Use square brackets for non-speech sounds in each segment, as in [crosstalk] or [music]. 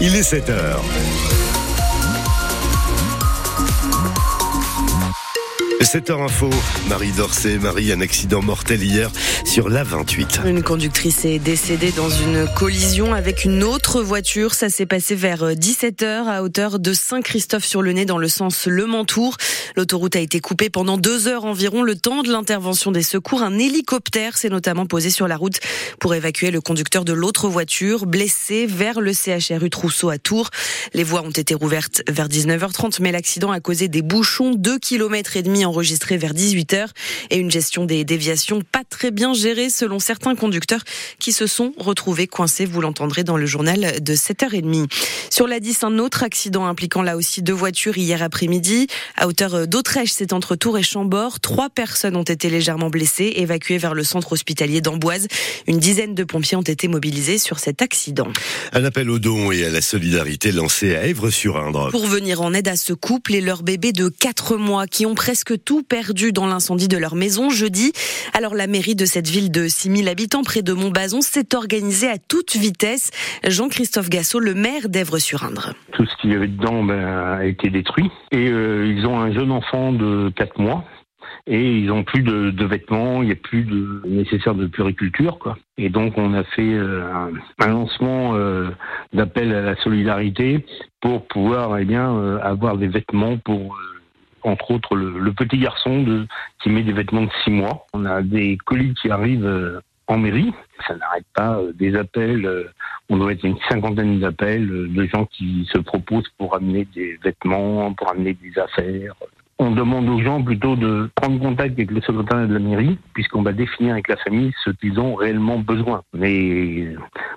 Il est 7 heures. 7h info, Marie Dorcet, Marie, un accident mortel hier sur la 28. Une conductrice est décédée dans une collision avec une autre voiture. Ça s'est passé vers 17h à hauteur de Saint-Christophe-sur-le-Nez dans le sens Le Mantour. L'autoroute a été coupée pendant deux heures environ, le temps de l'intervention des secours. Un hélicoptère s'est notamment posé sur la route pour évacuer le conducteur de l'autre voiture, blessé vers le CHRU Trousseau à Tours. Les voies ont été rouvertes vers 19h30, mais l'accident a causé des bouchons, 2 km et demi enregistrés vers 18h et une gestion des déviations pas très bien gérée selon certains conducteurs qui se sont retrouvés coincés. Vous l'entendrez dans le journal de 7h30. Sur la 10, un autre accident impliquant là aussi deux voitures hier après-midi à hauteur d'Autrèche, c'est entre Tours et Chambord. Trois personnes ont été légèrement blessées, évacuées vers le centre hospitalier d'Amboise. Une dizaine de pompiers ont été mobilisés sur cet accident. Un appel aux dons et à la solidarité lancé à Èvres-sur-Indre. Pour venir en aide à ce couple et leur bébé de 4 mois qui ont presque tout perdu dans l'incendie de leur maison jeudi. Alors la mairie de cette ville de 6000 habitants près de Montbazon s'est organisée à toute vitesse. Jean-Christophe Gassot, le maire d'Èvres-sur-Indre. Tout ce qu'il y avait dedans ben, a été détruit. Et euh, ils ont un jeune enfant de 4 mois et ils n'ont plus de, vêtements, il n'y a plus de nécessaire de puriculture, quoi. Et donc on a fait euh, un, lancement euh, d'appel à la solidarité pour pouvoir eh bien avoir des vêtements pour entre autres le, le, petit garçon de, qui met des vêtements de six mois. On a des colis qui arrivent en mairie. Ça n'arrête pas des appels. On doit être une cinquantaine d'appels de gens qui se proposent pour amener des vêtements, pour amener des affaires on demande aux gens plutôt de prendre contact avec le secrétaire de la mairie, puisqu'on va définir avec la famille ce qu'ils ont réellement besoin. Mais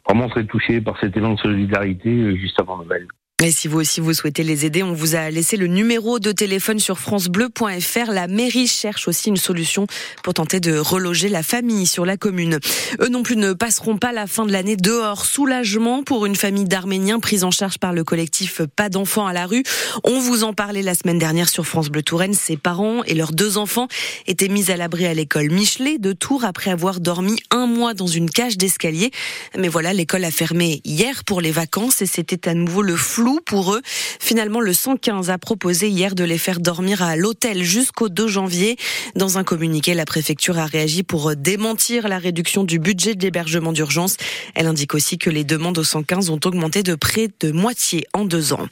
vraiment très touché par cet élan de solidarité juste avant Noël. Et si vous aussi vous souhaitez les aider, on vous a laissé le numéro de téléphone sur francebleu.fr. La mairie cherche aussi une solution pour tenter de reloger la famille sur la commune. Eux non plus ne passeront pas la fin de l'année dehors. Soulagement pour une famille d'Arméniens prise en charge par le collectif Pas d'enfants à la rue. On vous en parlait la semaine dernière sur France Bleu Touraine. Ses parents et leurs deux enfants étaient mis à l'abri à l'école Michelet de Tours après avoir dormi un mois dans une cage d'escalier. Mais voilà, l'école a fermé hier pour les vacances et c'était à nouveau le flou pour eux. Finalement, le 115 a proposé hier de les faire dormir à l'hôtel jusqu'au 2 janvier. Dans un communiqué, la préfecture a réagi pour démentir la réduction du budget d'hébergement d'urgence. Elle indique aussi que les demandes au 115 ont augmenté de près de moitié en deux ans.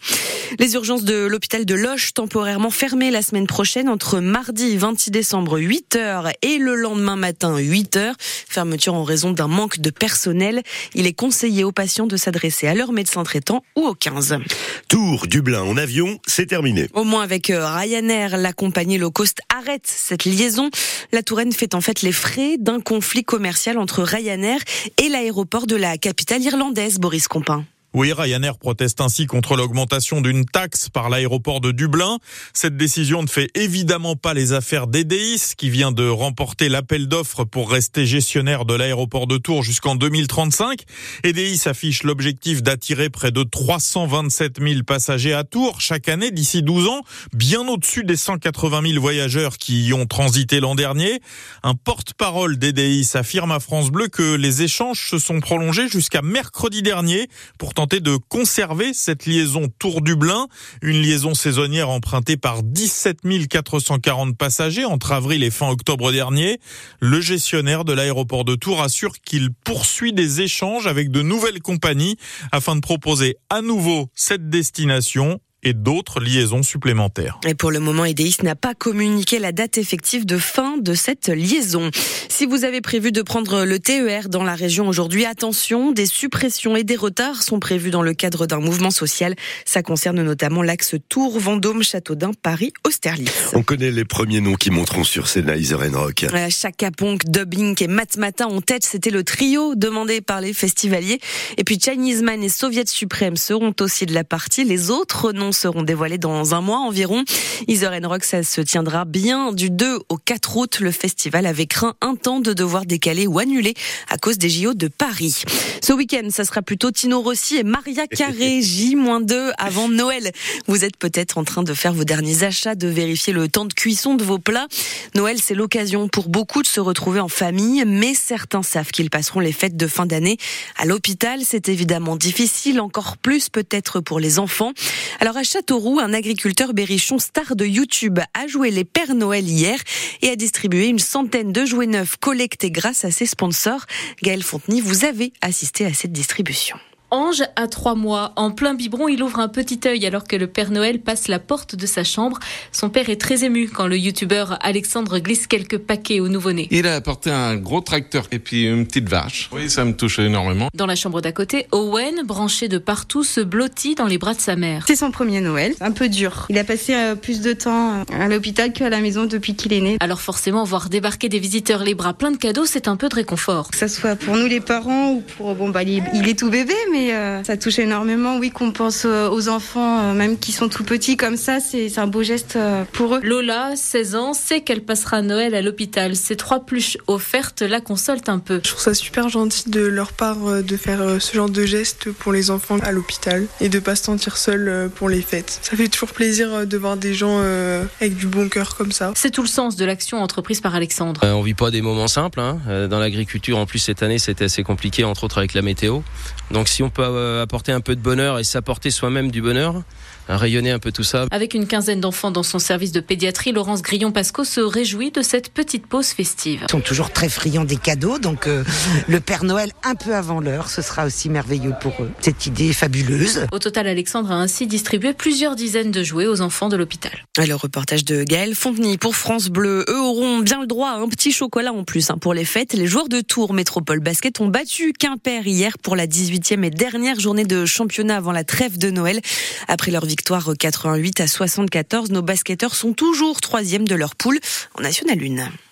Les urgences de l'hôpital de Loche temporairement fermées la semaine prochaine entre mardi 26 décembre 8h et le lendemain matin 8h. Fermeture en raison d'un manque de personnel. Il est conseillé aux patients de s'adresser à leur médecin traitant ou au 15. Tour Dublin en avion, c'est terminé. Au moins avec Ryanair, la compagnie low cost arrête cette liaison. La Touraine fait en fait les frais d'un conflit commercial entre Ryanair et l'aéroport de la capitale irlandaise, Boris Compin. Oui, Ryanair proteste ainsi contre l'augmentation d'une taxe par l'aéroport de Dublin. Cette décision ne fait évidemment pas les affaires d'Edeis, qui vient de remporter l'appel d'offres pour rester gestionnaire de l'aéroport de Tours jusqu'en 2035. Edeis affiche l'objectif d'attirer près de 327 000 passagers à Tours chaque année d'ici 12 ans, bien au-dessus des 180 000 voyageurs qui y ont transité l'an dernier. Un porte-parole d'Edeis affirme à France Bleu que les échanges se sont prolongés jusqu'à mercredi dernier. Pourtant, tenter de conserver cette liaison Tours-Dublin, une liaison saisonnière empruntée par 17 440 passagers entre avril et fin octobre dernier. Le gestionnaire de l'aéroport de Tours assure qu'il poursuit des échanges avec de nouvelles compagnies afin de proposer à nouveau cette destination et d'autres liaisons supplémentaires. Et pour le moment, Edeis n'a pas communiqué la date effective de fin de cette liaison. Si vous avez prévu de prendre le TER dans la région aujourd'hui, attention, des suppressions et des retards sont prévus dans le cadre d'un mouvement social. Ça concerne notamment l'axe Tours, Vendôme, Châteaudun, Paris, Austerlitz. On connaît les premiers noms qui monteront sur Sennheiser Rock. Chaka Ponk, Dubbing et Matt Matin en tête, c'était le trio demandé par les festivaliers. Et puis Chinese Man et Soviet Suprême seront aussi de la partie. Les autres noms annonces seront dévoilées dans un mois environ. Isoren Rock, ça se tiendra bien du 2 au 4 août. Le festival avait craint un temps de devoir décaler ou annuler à cause des JO de Paris. Ce week-end, ça sera plutôt Tino Rossi et Maria [laughs] Carré, J-2 avant Noël. Vous êtes peut-être en train de faire vos derniers achats, de vérifier le temps de cuisson de vos plats. Noël, c'est l'occasion pour beaucoup de se retrouver en famille, mais certains savent qu'ils passeront les fêtes de fin d'année à l'hôpital. C'est évidemment difficile, encore plus peut-être pour les enfants. Alors à Châteauroux, un agriculteur berrichon star de YouTube a joué les Pères Noël hier et a distribué une centaine de jouets neufs collectés grâce à ses sponsors. Gaël Fontenay, vous avez assisté à cette distribution. Ange a trois mois. En plein biberon, il ouvre un petit œil alors que le Père Noël passe la porte de sa chambre. Son père est très ému quand le youtubeur Alexandre glisse quelques paquets au nouveau-né. Il a apporté un gros tracteur et puis une petite vache. Oui, ça me touche énormément. Dans la chambre d'à côté, Owen, branché de partout, se blottit dans les bras de sa mère. C'est son premier Noël, un peu dur. Il a passé euh, plus de temps à l'hôpital qu'à la maison depuis qu'il est né. Alors forcément, voir débarquer des visiteurs les bras pleins de cadeaux, c'est un peu de réconfort. Que ça soit pour nous les parents ou pour bon bah il est tout bébé, mais euh, ça touche énormément. Oui, qu'on pense euh, aux enfants, euh, même qui sont tout petits comme ça, c'est un beau geste pour eux. Lola, 16 ans, sait qu'elle passera Noël à l'hôpital. Ces trois pluches offertes la consolent un peu. Je trouve ça super gentil de leur part de faire ce genre de geste pour les enfants à l'hôpital et de pas se sentir seul pour les fêtes. Ça fait toujours plaisir de voir des gens avec du bon cœur comme ça. C'est tout le sens de l'action entreprise par Alexandre. Euh, on vit pas des moments simples. Hein. Dans l'agriculture, en plus cette année, c'était assez compliqué, entre autres avec la météo. Donc si on peut euh, apporter un peu de bonheur et s'apporter soi-même du bonheur, rayonner un peu tout ça. Avec une quinzaine d'enfants dans son service de pédiatrie, Laurence Grillon-Pasco se réjouit de cette petite pause festive. Ils sont toujours très friands des cadeaux, donc euh, le Père Noël un peu avant l'heure, ce sera aussi merveilleux pour eux. Cette idée est fabuleuse. Au total, Alexandre a ainsi distribué plusieurs dizaines de jouets aux enfants de l'hôpital. Le reportage de Gaël Fontenay pour France Bleu. Eux auront bien le droit à un petit chocolat en plus hein, pour les fêtes. Les joueurs de Tours Métropole Basket ont battu Quimper hier pour la 18e et dernière journée de championnat avant la trêve de Noël. Après leur victoire 88 à 74, nos basketteurs sont toujours troisième de leur poule en National 1.